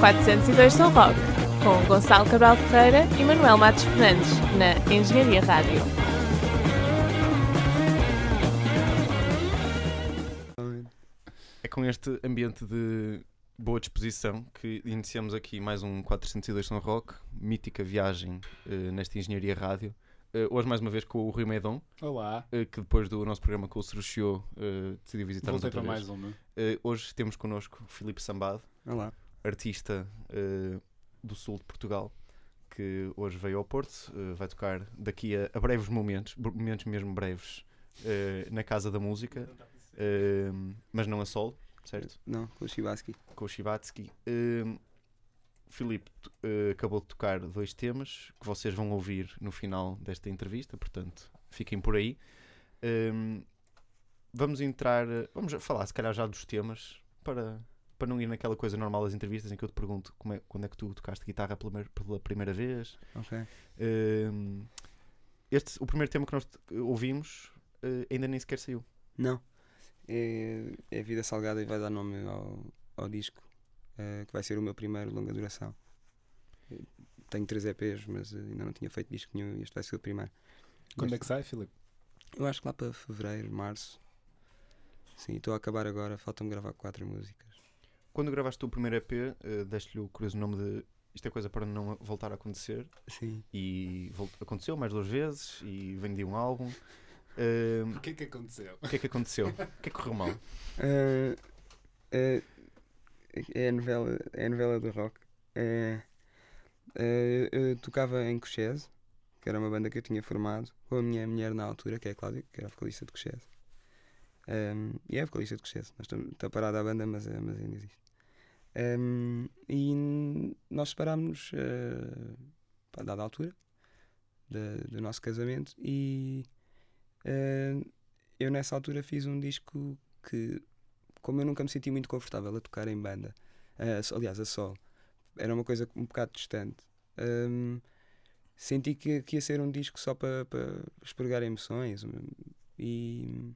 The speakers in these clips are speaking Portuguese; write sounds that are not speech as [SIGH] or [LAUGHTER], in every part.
402 São Roque, com Gonçalo Cabral Ferreira e Manuel Matos Fernandes, na Engenharia Rádio. É com este ambiente de boa disposição que iniciamos aqui mais um 402 São Roque, mítica viagem eh, nesta Engenharia Rádio. Eh, hoje, mais uma vez, com o Rui Meidon, Olá, eh, que depois do nosso programa com o Ceruchiou uh, decidiu visitar-nos outra para vez. mais uma. Hoje temos connosco Filipe Sambado, Olá. Artista eh, do sul de Portugal, que hoje veio ao Porto, eh, vai tocar daqui a, a breves momentos, momentos mesmo breves, eh, na Casa da Música, mas não a solo, certo? Não, com o Shibaski. Com o Shibatsky. Filipe acabou de tocar dois temas que vocês vão ouvir no final desta entrevista, portanto, fiquem por aí. Eh, vamos entrar, vamos falar se calhar já dos temas para, para não ir naquela coisa normal das entrevistas em que eu te pergunto como é, quando é que tu tocaste guitarra pela, primeira- pela primeira vez. Ok. Eh, este, o primeiro tema que nós ouvimos eh, ainda nem sequer saiu. Não. É, é Vida Salgada e vai dar nome ao, ao disco, eh, que vai ser o meu primeiro longa duração. Tenho três EPs, mas eh, ainda não tinha feito disco nenhum e este vai ser o primeiro. Quando é que sai, Filipe? Eu acho que lá para fevereiro, março. Sim, estou a acabar agora, faltam-me gravar quatro músicas. Quando gravaste o primeiro EP, eh, deste-lhe o curioso nome de Isto é coisa para não voltar a acontecer. Sim. E aconteceu mais duas vezes e vendi um álbum. Eh, O que é que aconteceu? o que é que aconteceu? O que é que correu mal? [LAUGHS] Eh, eh, é, a novela, é a novela do rock. Eh, eu tocava em Cochese, que era uma banda que eu tinha formado, com a minha mulher na altura, que é a Cláudia, que era a vocalista de Cochese. Um, e é vocalista de Cochese. Está parada a banda, mas, eh, mas ainda existe. Um, e nós separámos-nos uh, a dada altura da- do nosso casamento e eh, eu nessa altura fiz um disco que, como eu nunca me senti muito confortável a tocar em banda, eh, so- aliás, a solo, era uma coisa um bocado distante. hum, senti que, que ia ser um disco só para para expurgar emoções hum, e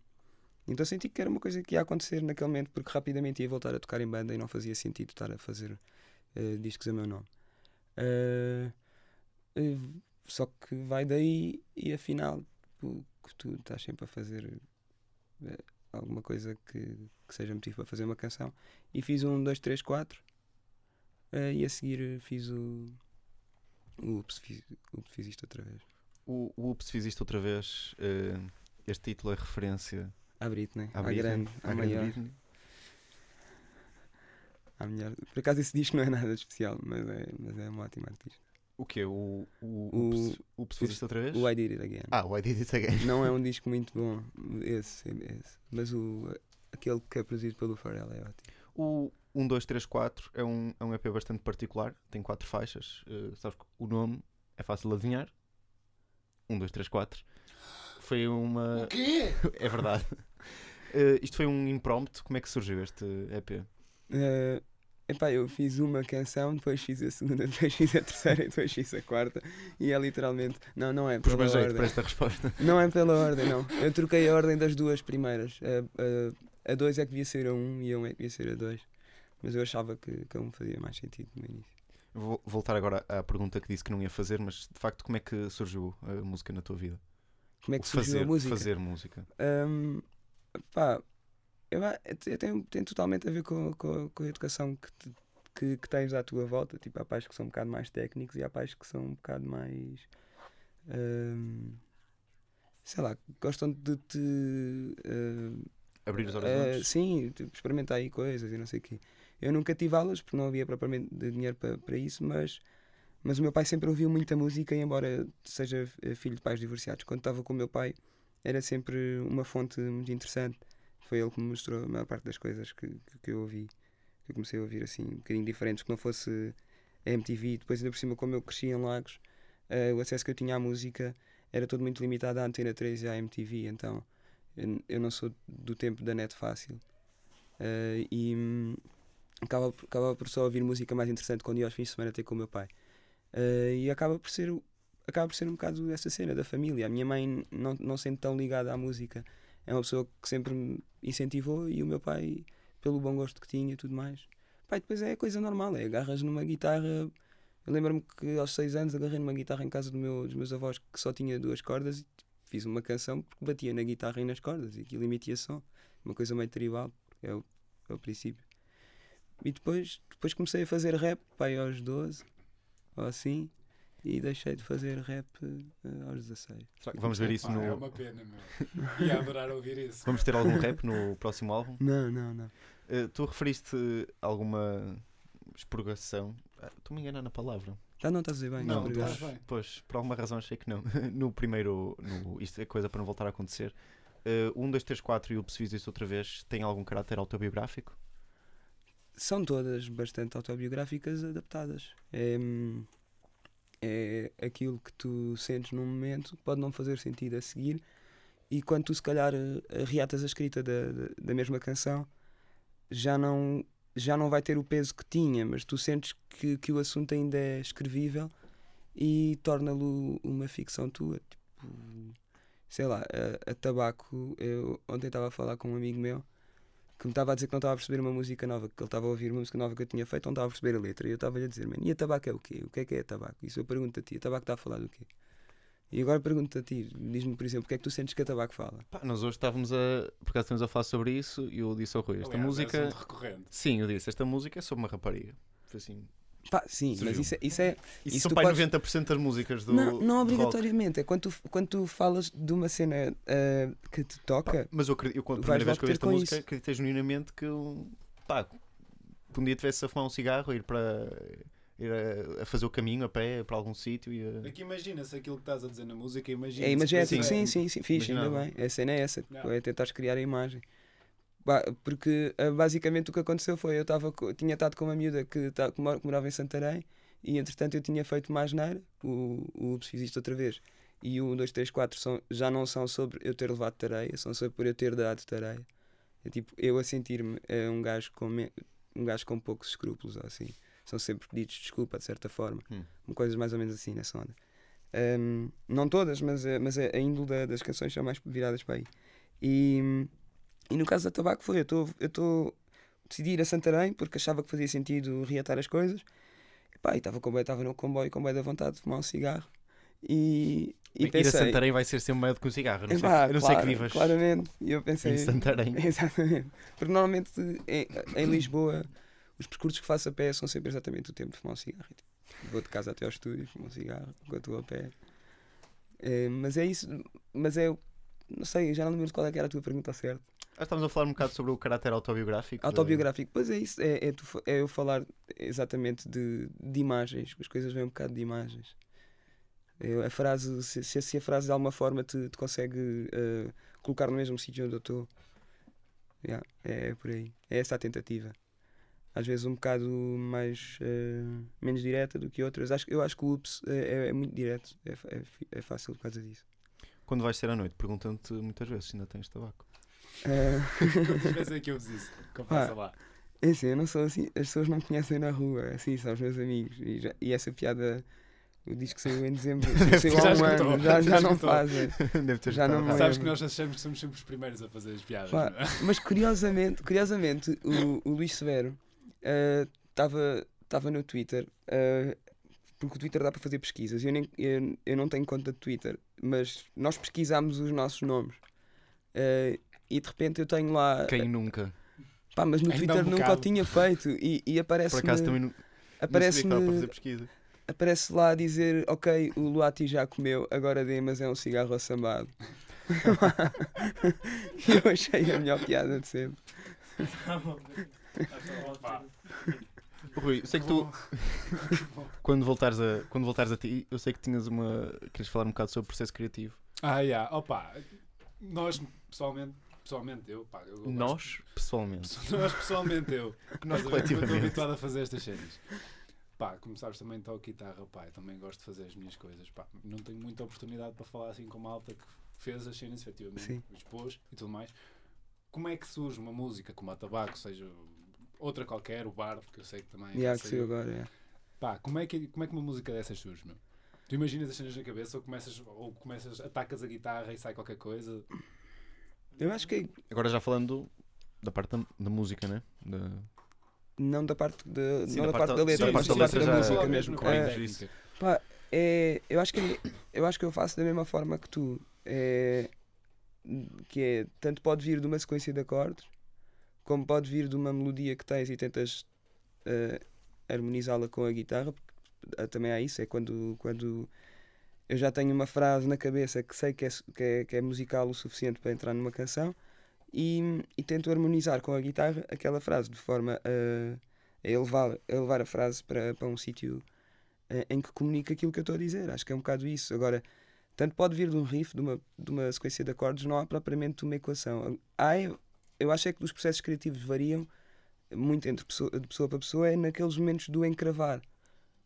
então senti que era uma coisa que ia acontecer naquele momento porque rapidamente ia voltar a tocar em banda e não fazia sentido estar a fazer eh, discos a meu nome. Eh, eh, só que vai daí e afinal tu, tu estás sempre a fazer alguma coisa que, que seja motivo para fazer uma canção. E fiz um, dois, três, quatro. e a seguir fiz o. O Ups, fiz, Ups, fiz isto outra vez. O, o Ups fiz isto outra vez. este título é referência À Britney, à à, Britney, grande, à, à grande maior, Britney. à melhor. Por acaso esse disco não é nada de especial, mas é, mas é uma ótima artista. O quê? O, o, O- fiz isto outra vez? O I Did It Again. Ah, o I Did It Again. Não é [LAUGHS] um disco muito bom, esse, esse. Mas o, aquele que é produzido pelo Pharrell é ótimo. O 1, 2, 3, 4 é um, é um EP bastante particular, tem quatro faixas. eh, sabes que o nome é fácil de adivinhar. 1, 2, 3, 4. Foi uma. quê? [LAUGHS] é verdade. Eh, isto foi um impromptu. Como é que surgiu este EP? Eh, epá, eu fiz uma canção, depois fiz a segunda, [LAUGHS] depois fiz a terceira e depois fiz a quarta. E é literalmente. Não, não é pela jeito ordem. para esta resposta. [LAUGHS] Não é pela ordem, não. Eu troquei a ordem das duas primeiras. A, a, a dois é que devia ser a um e a um é que devia ser a dois. Mas eu achava que, que a um fazia mais sentido no início. Vou voltar agora à pergunta que disse que não ia fazer, mas de facto, como é que surgiu a música na tua vida? Como é que surgiu fazer, a música? Fazer música. Hum, pá, eu, eu tenho, tem totalmente a ver com, com, com a educação que, te- que, que tens à tua volta. Tipo, há pais que são um bocado mais técnicos e há pais que são um bocado mais. hum, sei lá, gostam de te. hum, Abrir os eh, horizontes. sim, tipo, experimentar aí coisas e não sei o quê. Eu nunca tive aulas porque não havia propriamente dinheiro para, para isso, mas, mas o meu pai sempre ouviu muita música, e embora seja eh, filho de pais divorciados, quando estava com o meu pai era sempre uma fonte muito interessante. Foi ele que me mostrou a maior parte das coisas que, que, eu ouvi. Que eu comecei a ouvir assim, um bocadinho diferentes, que não fosse a MTV. Depois, ainda por cima, como eu cresci em Lagos, eh, o acesso que eu tinha à música era todo muito limitado à Antena 3 e à MTV, então eu, eu não sou do tempo da net fácil. Eh, e hum, acaba, acaba por só ouvir música mais interessante quando ia aos fins de semana ter com o meu pai. Eh, e acaba por ser acaba por ser um bocado essa cena da família. A minha mãe não, não sente tão ligada à música. É uma pessoa que sempre me incentivou e o meu pai, pelo bom gosto que tinha e tudo mais. E depois é coisa normal, é agarras numa guitarra. Eu lembro-me que aos 6 anos agarrei numa guitarra em casa do meu, dos meus avós que só tinha duas cordas e fiz uma canção porque batia na guitarra e nas cordas e aquilo emitia som. Uma coisa meio tribal, é o, é o princípio. E depois, depois comecei a fazer rap, pá, aí aos 12 ou assim, e deixei de fazer rap eh, aos 16. Vamos ver isso Pá, no. É uma pena, meu. Ia adorar ouvir isso. Vamos ter algum rap no próximo álbum? Não, não, não. Uh, tu referiste alguma expurgação? Ah, Estou-me a enganar na palavra. Tá, não estás a dizer bem, Não, obrigado. estás bem. Pois, por alguma razão achei que não. [LAUGHS] no primeiro, no Isto é coisa para não voltar a acontecer. Uh, 1, 2, 3, 4 e o Preciso Disso outra vez tem algum caráter autobiográfico? São todas bastante autobiográficas adaptadas. É, é aquilo que tu sentes num momento pode não fazer sentido a seguir, e quando tu, se calhar, eh, reatas a escrita da, da, da mesma canção, já não, já não vai ter o peso que tinha, mas tu sentes que, que o assunto ainda é escrevível e torna-lo uma ficção tua. Tipo, sei lá, a, a tabaco. Eu ontem estava a falar com um amigo meu que me estava a dizer que não estava a perceber uma música nova, que ele estava a ouvir uma música nova que eu tinha feito, não estava a perceber a letra. E eu estava-lhe a dizer, mano, e a tabaco é o quê? O que é que é a tabaco? Isso eu pergunto a ti, a tabaco está a falar do quê? E agora pergunto a ti, diz-me, por exemplo, o que é que tu sentes que a tabaco fala? Pá, nós hoje estávamos a. Por acaso estamos a falar sobre isso e eu disse ao Rui: esta Aliás, é música. assunto recorrente. Sim, eu disse: esta música é sobre uma rapariga. Foi assim. Pá, sim, mas Surgiu. isso é. Isso é Isso, Isso são tu pai podes- 90% das músicas do. não, não obrigatoriamente. É quando tu, quando tu falas de uma cena ah, que te toca. Pá, mas eu, acredito- eu quando a primeira vez que eu ouvi esta música, isso. acreditei genuinamente que. Pá, que um dia tivesse a fumar um cigarro, a ir para. ir a, a fazer o caminho a pé para algum sítio e a. Aqui imagina-se aquilo que estás a dizer na música, imagina É imagético, Sim. sim, sim, sim, fixe, ainda bem. A cena é essa, Não. é tentares criar a imagem. Porque ah, basicamente o que aconteceu foi eu tava, tinha estado com uma miúda que, tá, que mor- que morava em Santarém e entretanto eu tinha feito mais neira, o, o Ups fiz isto outra vez. E o 1, 2, 3, 4 são, já não são sobre eu ter levado tareia, são sobre por eu ter dado tareia. É tipo, eu a sentir-me eh, um, gajo com me- um gajo com poucos escrúpulos, assim. São sempre pedidos de desculpa, de certa forma. Hum. Coisas mais ou menos assim nessa onda. Ahm, não todas, mas, eh, mas a, a índole da- das canções são mais viradas para aí. E, e no caso da tabaco foi, eu estou eu estou decidi ir a Santarém porque achava que fazia sentido reatar as coisas. E pá, estava no comboio com bem da vontade de fumar um cigarro. E, e ir a pensei, Santarém vai ser sempre maior do que um cigarro. Não, "Epá, sei, não sei claro, que vivas Claramente. Eu pensei. em Santarém. [LAUGHS] Exatamente. Porque normalmente em, em Lisboa os percursos que faço a pé são sempre exatamente o tempo de fumar um cigarro. Tipo, vou de casa até ao estúdio, fumo um cigarro enquanto vou a pé. É, mas é isso, mas é. Não sei, já não lembro de qual é que era a tua pergunta. Ah, estamos a falar um bocado sobre o caráter autobiográfico. Autobiográfico, pois é isso, é, é, tu é eu falar exatamente de, de imagens, as coisas vêm um bocado de imagens. Eu- a frase, se, se- a frase de alguma forma te, te consegue eh, colocar no mesmo sítio onde eu estou, yeah, é por aí. É essa a tentativa. Às vezes um bocado mais eh, menos direta do que outras. Acho, eu acho que o Ups é, é- é muito direto, é, é, é fácil por causa disso. Quando vais ser à noite, perguntam-te muitas vezes se ainda tens tabaco. Eh, [LAUGHS] Quantas vezes é que eu? Confessa lá. É assim, eu não sou assim, as pessoas não me conhecem na rua, assim, são os meus amigos. E, já- e essa piada, o disco saiu em dezembro, [LAUGHS] saiu Já há um ano, já, já já não fazem. [LAUGHS] Deve ter Já não. Sabes que nós achamos que somos sempre os primeiros a fazer as piadas. Pá, é? Mas curiosamente, curiosamente o, o Luís Severo estava estava no Twitter, eh, porque o Twitter dá para fazer pesquisas. Eu, nem, eu, eu não tenho conta de Twitter, mas nós pesquisámos os nossos nomes. Eh, e de repente eu tenho lá. Quem nunca? Pá, mas no Ainda há Twitter um nunca o tinha feito. E, e Por aparece-me. acaso também não, não estava para fazer pesquisa. aparece lá a dizer: Ok, o Luati já comeu, agora dê, mas é um cigarro assambado. [LAUGHS] Eu achei a melhor piada de sempre. Rui, eu sei que tu, quando voltares, a, quando voltares a ti, eu sei que tinhas uma. Queres falar um bocado sobre o processo criativo. Ah, yeah. Opa, nós pessoalmente, pessoalmente eu, pá, eu gosto- Nós, pessoalmente. [LAUGHS] nós pessoalmente eu, Nós a ver? Eu Estou coletivamente. habituado a fazer estas cenas. Pá, como sabes, também toco guitarra, pá, também gosto de fazer as minhas coisas, pá. Não tenho muita oportunidade para falar assim com uma alta que fez as cenas, efetivamente, Sim. expôs e tudo mais. Como é que surge uma música como a Tabaco, seja outra qualquer, o Bard, que eu sei que também E há já que saiu agora, é. Pá, como é, que, como é que uma música dessas surge, meu? Tu imaginas as cenas na cabeça ou começas, ou começas, atacas a guitarra e sai qualquer coisa? Eu acho que Agora já falando da parte da, da música, né? Da, Não da parte, de, Sim, não da da parte da da- letra, sim, mas da da parte da música mesmo. É. Pá, é, eu acho que eu acho que eu faço da mesma forma que tu. É, que é, tanto pode vir de uma sequência de acordes, como pode vir de uma melodia que tens e tentas eh, harmonizá-la com a guitarra, porque ah, também há isso, é quando, quando eu já tenho uma frase na cabeça que sei que é, que é, que é musical o suficiente para entrar numa canção e, e tento harmonizar com a guitarra aquela frase de forma a, a elevar, a elevar a frase para, para um sítio eh, em que comunica aquilo que eu estou a dizer. Acho que é um bocado isso. Agora, tanto pode vir de um riff, de uma, de uma sequência de acordes, não há propriamente uma equação. Há, eu acho é que os processos criativos variam muito entre pessoa, de pessoa para pessoa, é naqueles momentos do encravar.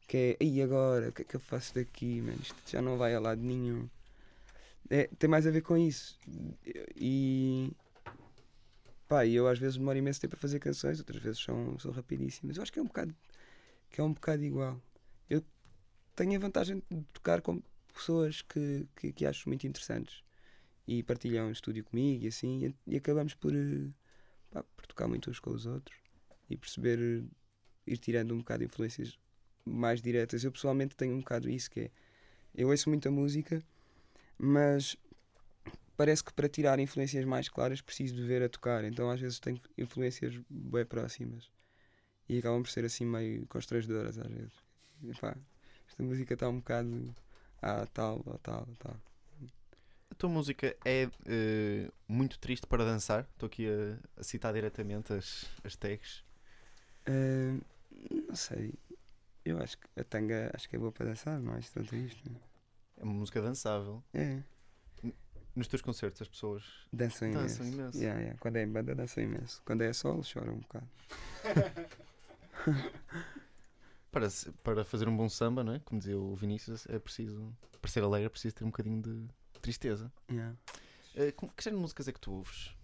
Que é, e agora? O que é que eu faço daqui? Man? Isto já não vai a lado nenhum. É, tem mais a ver com isso. E. Pá, eu às vezes demoro imenso tempo a fazer canções, outras vezes são, são rapidíssimas. Eu acho que é um bocado, que é um bocado igual. Eu tenho a vantagem de tocar com pessoas que, que, que acho muito interessantes e partilham o estúdio comigo e assim, e, e acabamos por, eh, pá, por tocar muito uns com os outros e perceber, ir tirando um bocado de influências mais diretas. Eu pessoalmente tenho um bocado isso, que é, eu ouço muita música, mas parece que para tirar influências mais claras preciso de ver a tocar, então às vezes tenho influências bem próximas e acabam por ser assim meio constrangedoras às vezes. E, pá, esta música está um bocado ah, tal, ou tal, ou tal. A tua música é eh, muito triste para dançar. Estou aqui a, a citar diretamente as, as tags. Ah, não sei. Eu acho que a tanga acho que é boa para dançar, não é tanto isto. É uma música dançável. É. Nos teus concertos as pessoas Dançam imenso. dançam imenso. Yeah, yeah. Quando é em banda dançam imenso. Quando é solo choram um bocado. [LAUGHS] Para, para fazer um bom samba, não é? como dizia o Vinícius, é preciso, para ser alegre, é preciso ter um bocadinho de tristeza. Yeah. Como- que género de músicas é que tu ouves?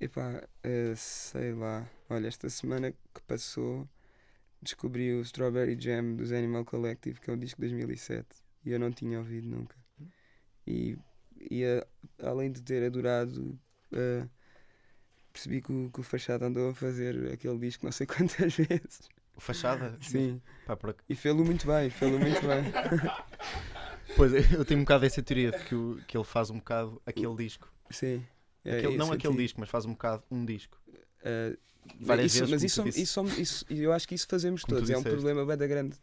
Epá, eh, sei lá. Olha, esta semana que passou descobri o Strawberry Jam dos Animal Collective, que é o disco de 2007. E eu não tinha ouvido nunca. E, e a- além de ter adorado, eh, percebi que o, que o Fachada andou a fazer aquele disco não sei [LAUGHS] quantas vezes. O Fachada? Sim. Pá, por E fê-lo muito bem, fê-lo muito bem. [LAUGHS] Pois, eu tenho um bocado essa teoria de que, o- que ele faz um bocado aquele disco. Sim. É, Aquele- não aquele disco, mas faz um bocado um disco. Eh, Várias isso, vezes, mas isso, isso, somos- isso- eu acho que isso fazemos Como todos. É um problema bem da grande.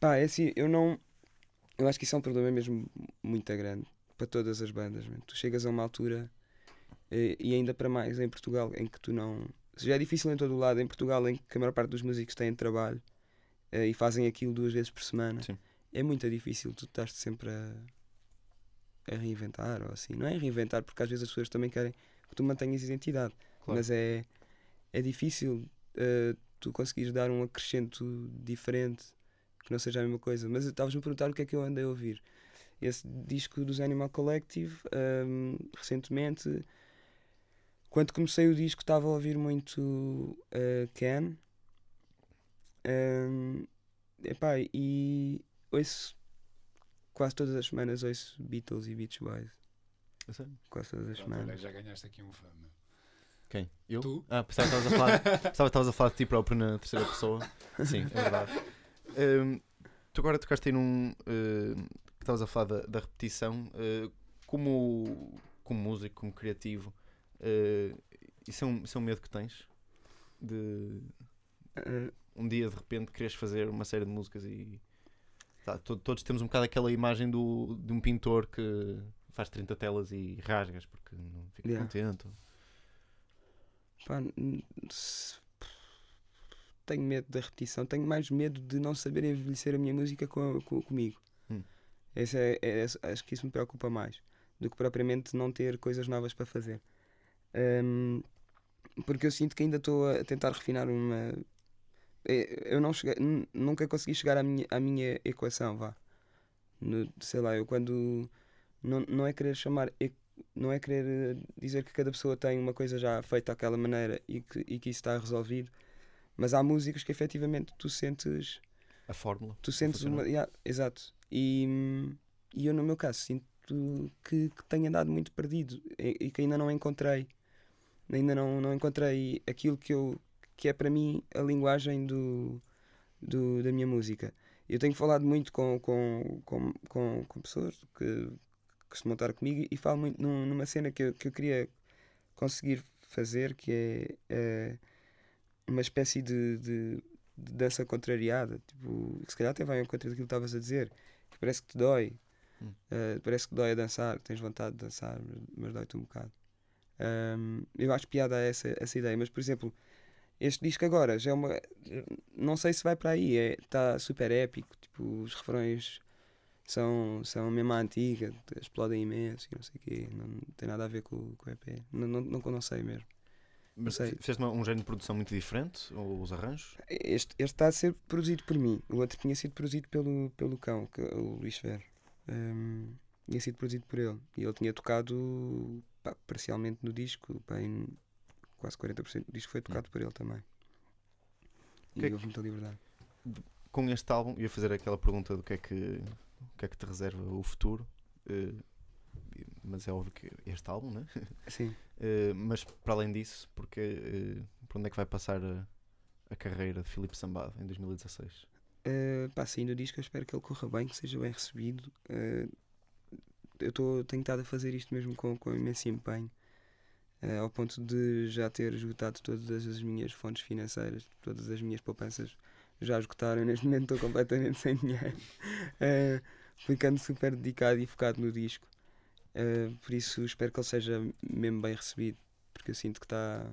Pá, é assim, eu não. Eu acho que isso é um problema mesmo muito grande para todas as bandas. man. Tu chegas a uma altura e ainda para mais em Portugal em que tu não. Já é difícil em todo o lado, em Portugal em que a maior parte dos músicos têm trabalho eh, e fazem aquilo duas vezes por semana. Sim. É muito difícil, tu estás sempre a, a reinventar ou assim. Não é reinventar, porque às vezes as pessoas também querem que tu mantenhas identidade. Claro. Mas é, é difícil eh, tu conseguires dar um acrescento diferente que não seja a mesma coisa. Mas estavas-me a perguntar o que é que eu andei a ouvir. Esse disco dos Animal Collective, ehm, recentemente, quando comecei o disco, estava a ouvir muito eh, Ken. Ehm, epá, e ouço quase todas as semanas ouço Beatles e Beach Boys. Eu sei. Quase todas as Pronto, olha, semanas. já ganhaste aqui um fã. Quem? Eu? Tu? Ah, pensava que estavas a falar, [LAUGHS] pensava que estavas a falar de ti próprio na terceira pessoa. Sim, é verdade. Hum, tu agora tocaste aí num. hum, que estavas a falar da, da repetição. hum, como, como músico, como criativo, hum, isso, é um, isso é um medo que tens? De Eh, um dia de repente queres fazer uma série de músicas e. tá, to- todos temos um bocado aquela imagem do, de um pintor que faz 30 telas e rasgas porque não fica Yeah. contente. Pá, tenho medo da repetição, tenho mais medo de não saber envelhecer a minha música com, com- comigo. Hum. Esse é, é- acho que isso me preocupa mais do que propriamente não ter coisas novas para fazer. Hum, porque eu sinto que ainda estou a tentar refinar uma. é, Eu não cheguei, nunca consegui chegar à minha, à minha equação, vá. No- sei lá, eu quando. Não, não é querer chamar não é querer eh, dizer que cada pessoa tem uma coisa já feita daquela maneira e que, e que isso está resolvido, mas há músicas que efetivamente tu sentes, A fórmula. tu sentes uma. yeah, exato. E, e eu, no meu caso, sinto que, que tenho andado muito perdido e, e que ainda não encontrei, ainda não, não encontrei aquilo que eu, que é para mim a linguagem do, do, da minha música. Eu tenho falado muito com, com, com, com, com pessoas que costumam estar comigo e falo muito num- numa cena que eu, que eu queria conseguir fazer, que é, é uma espécie de, de, de dança contrariada. Tipo, que se calhar até vai ao encontro daquilo que estavas a dizer, que parece que te dói. Hum. Uh, parece que dói a dançar, tens vontade de dançar, mas, mas dói-te um bocado. Um, eu acho piada essa, essa ideia, mas por exemplo, este disco agora já é uma. Não sei se vai para aí, está super épico. Tipo, os refrões são, são mesmo à antiga, explodem imenso e não sei o quê. Não, não tem nada a ver com, com o EP. Não, não, não, não sei mesmo. Mas sei. fizeste um género de produção muito diferente? Ou os arranjos? Este, este está a ser produzido por mim. O outro tinha sido produzido pelo, pelo cão, que, o Luís Ferro. Um, tinha sido produzido por ele. E ele tinha tocado pá, parcialmente no disco. Bem, quase 40% do disco foi tocado por ele também. E Que é que- houve muita liberdade. Com este álbum, ia fazer aquela pergunta do que é que, o que, é que te reserva o futuro. eh, mas é óbvio que este álbum, né? [LAUGHS] Sim. Eh, mas para além disso, porque, eh, por onde é que vai passar a, a carreira de Filipe Sambado em 2016? Uh, pá, saindo o disco, eu espero que ele corra bem, que seja bem recebido. Uh, eu tô, tenho estado a fazer isto mesmo com, com imenso empenho, uh, ao ponto de já ter esgotado todas as minhas fontes financeiras, todas as minhas poupanças já esgotaram. Neste momento estou completamente [LAUGHS] sem dinheiro, uh, ficando super dedicado e focado no disco. Uh, por isso, espero que ele seja mesmo bem recebido, porque eu sinto que está.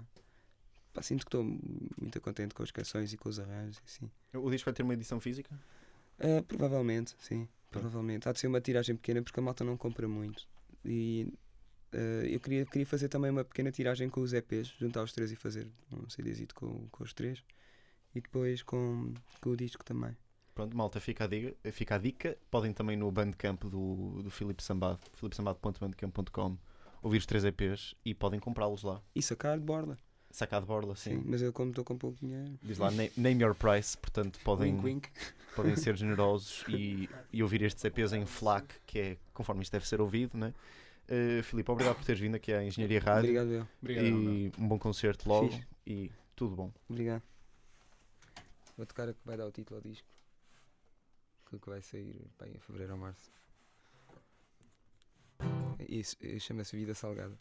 Sinto que estou muito contente com as canções e com os arranjos. Assim. O disco vai ter uma edição física? Ah, provavelmente, sim. Provavelmente. Há de ser uma tiragem pequena porque a malta não compra muito. E ah, eu queria, queria fazer também uma pequena tiragem com os EPs, juntar os três e fazer um CDzito com, com os três. E depois com, com o disco também. Pronto, malta, fica a, dica, fica a dica. Podem também no Bandcamp do, do Filipe Sambado, filipesambado.bandcamp.com, ouvir os três EPs e podem comprá-los lá. E sacar de borda. Sacar de borla, Sim. sim. Mas eu, como estou com pouco dinheiro. Diz lá name, name your price, portanto podem, Wink, wink. [LAUGHS] podem ser generosos e, e ouvir estes EPs em FLAC, que é conforme isto deve ser ouvido, né? Uh, Filipe, obrigado por teres vindo aqui à Engenharia Rádio Obrigado, eu. Obrigado. e um bom concerto logo Fixe. e tudo bom. Obrigado. Vou tocar a que vai dar o título ao disco. Que que vai sair pá, em fevereiro ou março. Isso chama-se Vida Salgada.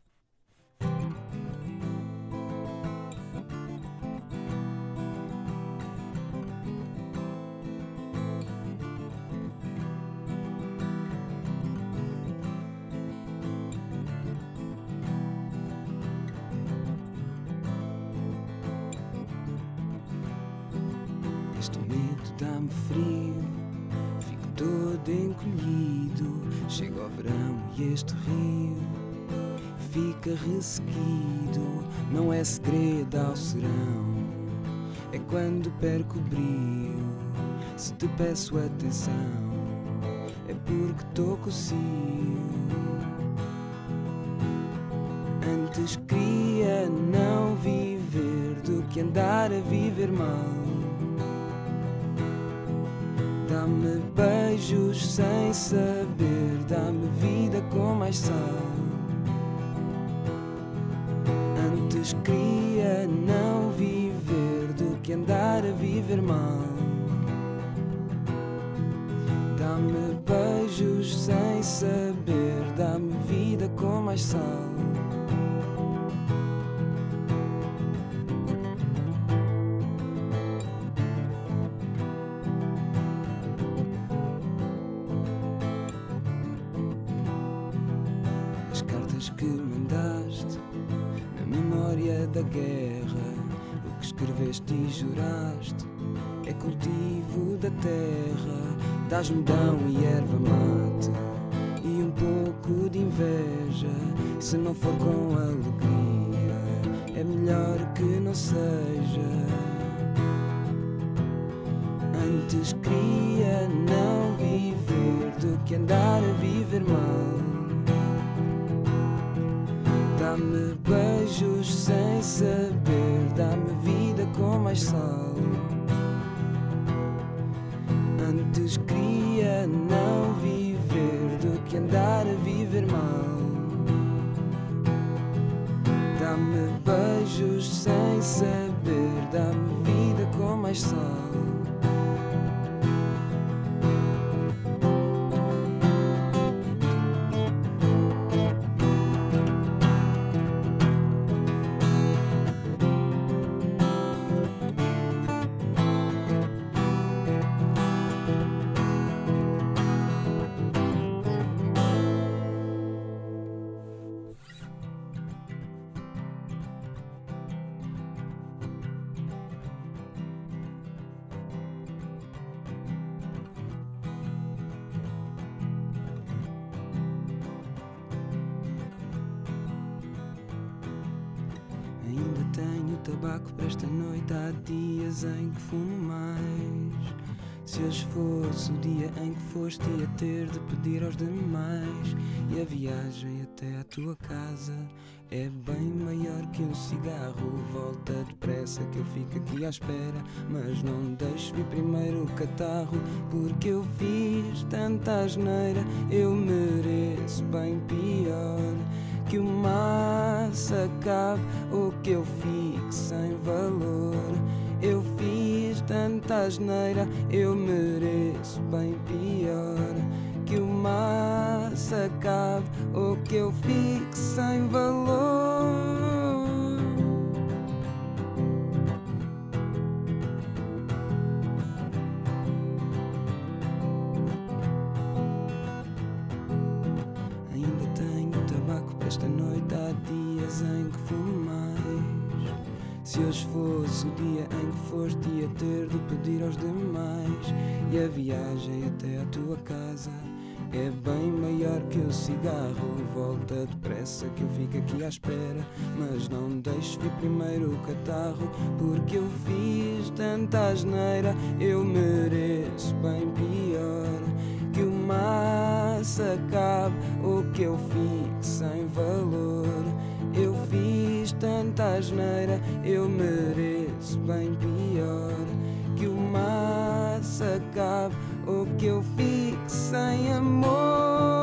Dá-me frio, fico todo encolhido. Chega ao verão e este rio fica ressequido. Não é segredo ao serão, é quando perco o brio. Se te peço atenção, é porque tô cocio. Antes queria não viver do que andar a viver mal. Sem saber, dá-me vida com mais sal. Antes queria não viver do que andar a viver mal. Dá-me beijos sem saber, dá-me vida com mais sal. Terra. Dás-me dão e erva mate e um pouco de inveja. Se não for com alegria, é melhor que não seja. Antes queria não viver do que andar a viver mal. Dá-me beijos sem saber, dá-me vida com mais sal. Antes queria não viver do que andar a viver mal. Dá-me beijos sem saber, dá-me mais sol. Tenho tabaco para esta noite. Há dias em que fumo mais. Se hoje fosse o dia em que foste, ia ter de pedir aos demais. E a viagem até à tua casa é bem maior que um cigarro. Volta depressa que eu fico aqui à espera. Mas não deixes vir primeiro o catarro, porque eu fiz tanta asneira. Eu mereço bem pior que o massa acabe ou que eu fique sem valor. Eu fiz tanta asneira, eu mereço bem pior. Que o massa acabe ou que eu fique sem valor. Mais. Se hoje fosse o dia em que foste, ia ter de pedir aos demais. E a viagem até à tua casa é bem maior que o cigarro. Volta depressa que eu fico aqui à espera. Mas não deixes vir primeiro o catarro, porque eu fiz tanta asneira. Eu mereço bem pior que o massa acabe ou que eu fique sem valor. Eu fiz tanta asneira, eu mereço bem pior. Que o massa acabe ou que eu fique sem amor.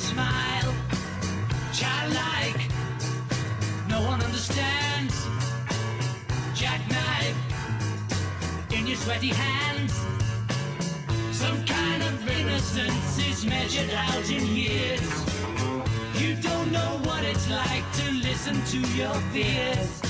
Smile? Childlike, no one understands. Jackknife in your sweaty hands. Some kind of innocence is measured out in years. You don't know what it's like to listen to your fears.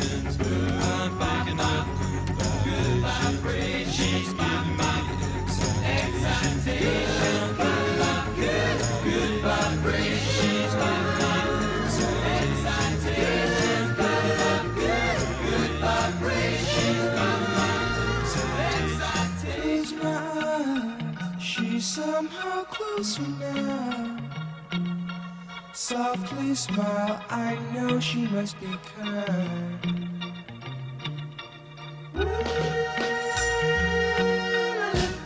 excitations. I'm picking up good vibrations. She's giving me. I'm picking up good, good vibrations. She's giving me the excitations. Picking up good, good vibrations. She's giving. Close my eyes, she's somehow closer now. Softly smile, I know she must be kind.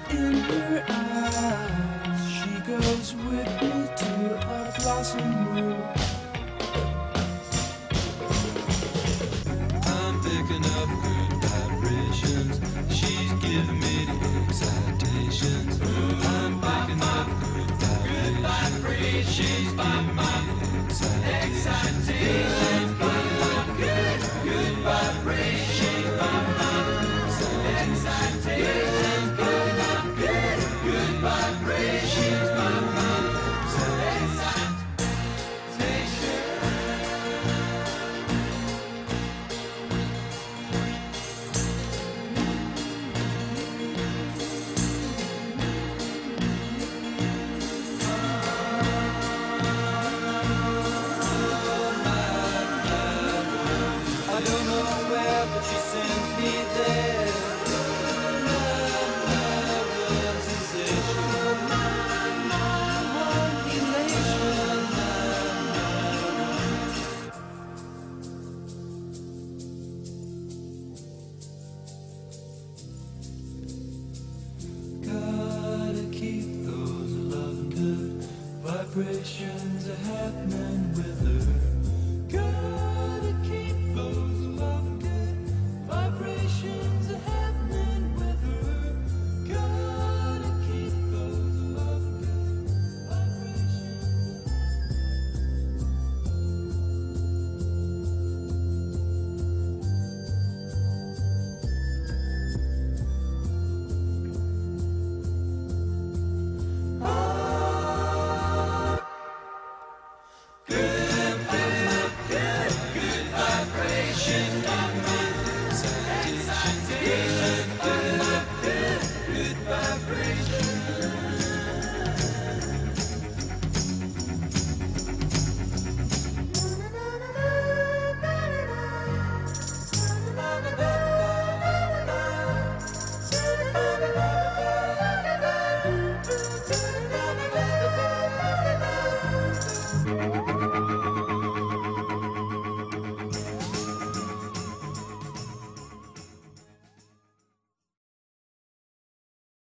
In her eyes, she goes with me to a blossom. I'm picking up good vibrations. She's giving me the excitations. I'm picking up good vibrations. She's giving me Exile.